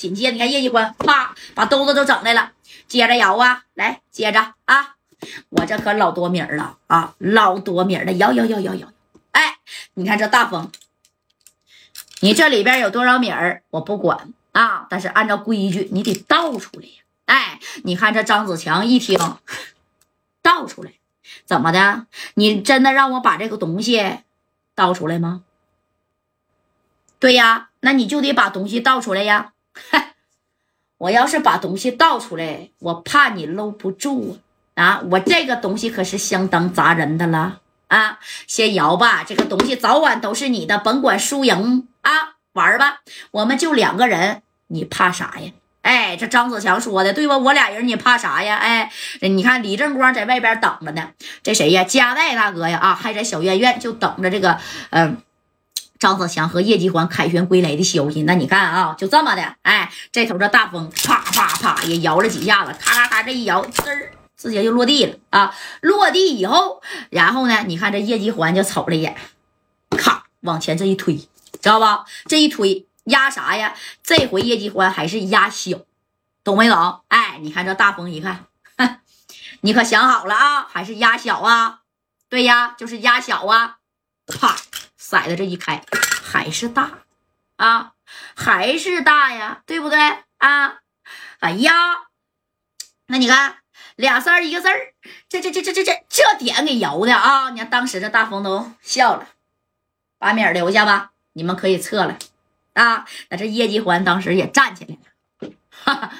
紧接着你看叶继欢啪把兜子都整来了，接着摇啊，来接着啊，我这可老多米儿了啊，老多米儿了，摇摇摇摇摇，哎，你看这大风，你这里边有多少米儿我不管啊，但是按照规矩你得倒出来呀。哎，你看这张子强一听，倒出来，怎么的？你真的让我把这个东西倒出来吗？对呀，那你就得把东西倒出来呀。我要是把东西倒出来，我怕你搂不住啊！啊，我这个东西可是相当砸人的了啊！先摇吧，这个东西早晚都是你的，甭管输赢啊，玩吧，我们就两个人，你怕啥呀？哎，这张子强说的对吧？我俩人你怕啥呀？哎，你看李正光在外边等着呢。这谁呀？加代大哥呀？啊，还在小院院就等着这个，嗯，张子强和叶继欢凯旋归来的消息。那你看啊，就这么的，哎，这头这大风啪啪啪也摇了几下子，咔咔咔这一摇，滋直接就落地了啊！落地以后，然后呢，你看这叶继欢就瞅了一眼，咔往前这一推，知道吧？这一推。压啥呀？这回叶继欢还是压小，懂没懂？哎，你看这大风一看，你可想好了啊？还是压小啊？对呀，就是压小啊！啪，骰子这一开，还是大啊，还是大呀，对不对啊？哎呀，那你看俩三一个字儿，这这这这这这这点给摇的啊！你看当时这大风都笑了，把米儿留下吧，你们可以撤了。啊！那这叶继欢当时也站起来了，哈哈，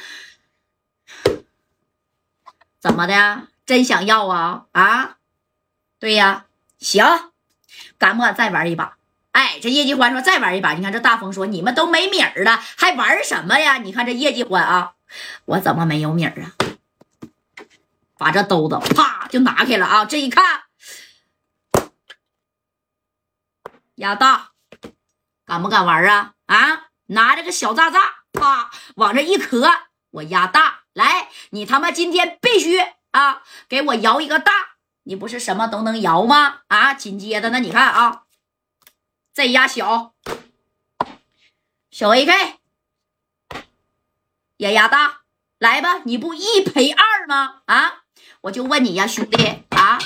怎么的？真想要啊？啊？对呀，行，敢不敢再玩一把？哎，这叶继欢说再玩一把。你看这大风说你们都没米儿了，还玩什么呀？你看这叶继欢啊，我怎么没有米儿啊？把这兜子啪就拿开了啊！这一看，压大，敢不敢玩啊？啊！拿着个小炸炸，啪往这一磕，我压大来，你他妈今天必须啊，给我摇一个大！你不是什么都能摇吗？啊！紧接着呢，你看啊，这压小，小 AK 也压大，来吧，你不一赔二吗？啊！我就问你呀，兄弟啊，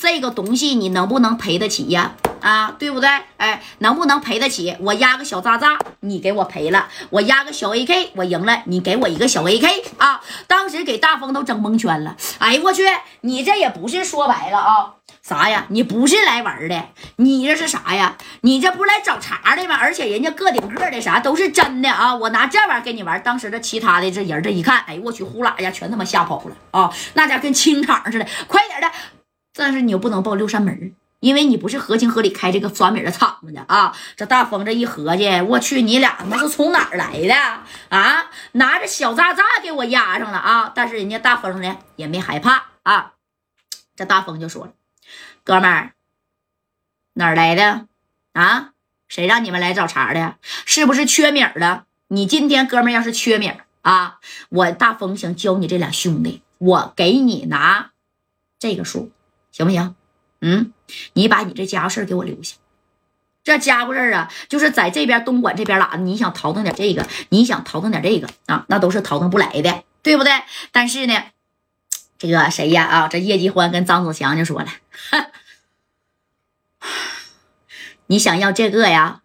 这个东西你能不能赔得起呀？啊，对不对？哎，能不能赔得起？我压个小渣渣，你给我赔了；我压个小 AK，我赢了，你给我一个小 AK 啊！当时给大风都整蒙圈了。哎我去，你这也不是说白了啊？啥呀？你不是来玩的，你这是啥呀？你这不是来找茬的吗？而且人家个顶个的啥都是真的啊！我拿这玩意儿跟你玩，当时这其他的这人这一看，哎我去，呼啦一下全他妈吓跑了啊！那家跟清场似的，快点的！但是你又不能报六扇门。因为你不是合情合理开这个耍米的场子的啊！这大风这一合计，我去，你俩他妈是从哪儿来的啊？拿着小渣渣给我压上了啊！但是人家大风呢也没害怕啊！这大风就说了：“哥们儿，哪儿来的啊？谁让你们来找茬的？是不是缺米的？你今天哥们儿要是缺米啊，我大风想教你这俩兄弟，我给你拿这个数，行不行？”嗯，你把你这家伙事儿给我留下。这家伙事儿啊，就是在这边东莞这边拉，你想淘腾点这个，你想淘腾点这个啊，那都是淘腾不来的，对不对？但是呢，这个谁呀？啊，这叶继欢跟张子强就说了，你想要这个呀？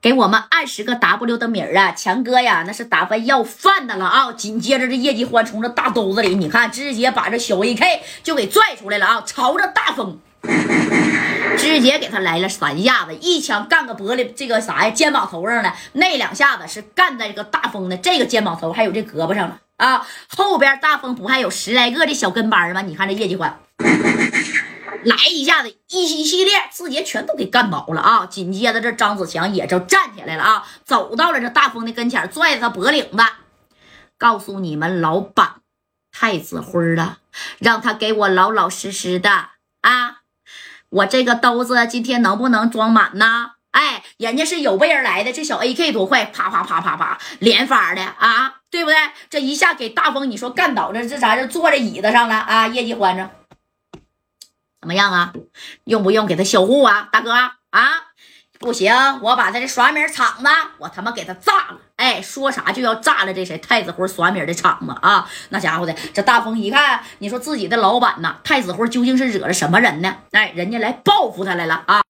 给我们二十个 W 的米儿啊，强哥呀，那是打算要饭的了啊！紧接着这叶继欢从这大兜子里，你看，直接把这小 AK 就给拽出来了啊，朝着大风。直接给他来了三下子，一枪干个脖领这个啥呀，肩膀头上的那两下子是干在这个大风的这个肩膀头，还有这胳膊上了啊。后边大风不还有十来个的小跟班吗？你看这叶继欢来一下子，一一系列直接全都给干倒了啊。紧接着这张子强也就站起来了啊，走到了这大风的跟前，拽着他脖领子，告诉你们老板太子辉了，让他给我老老实实的啊。我这个兜子今天能不能装满呢？哎，人家是有备而来的，这小 AK 多快，啪啪啪啪啪连发的啊，对不对？这一下给大风，你说干倒这这啥？这坐在椅子上了啊？业绩欢着怎么样啊？用不用给他销户啊，大哥啊？不行，我把他这耍米厂子，我他妈给他炸了！哎，说啥就要炸了这谁太子辉耍米的厂子啊！那家伙的，这大风一看，你说自己的老板呐，太子辉究竟是惹了什么人呢？哎，人家来报复他来了啊！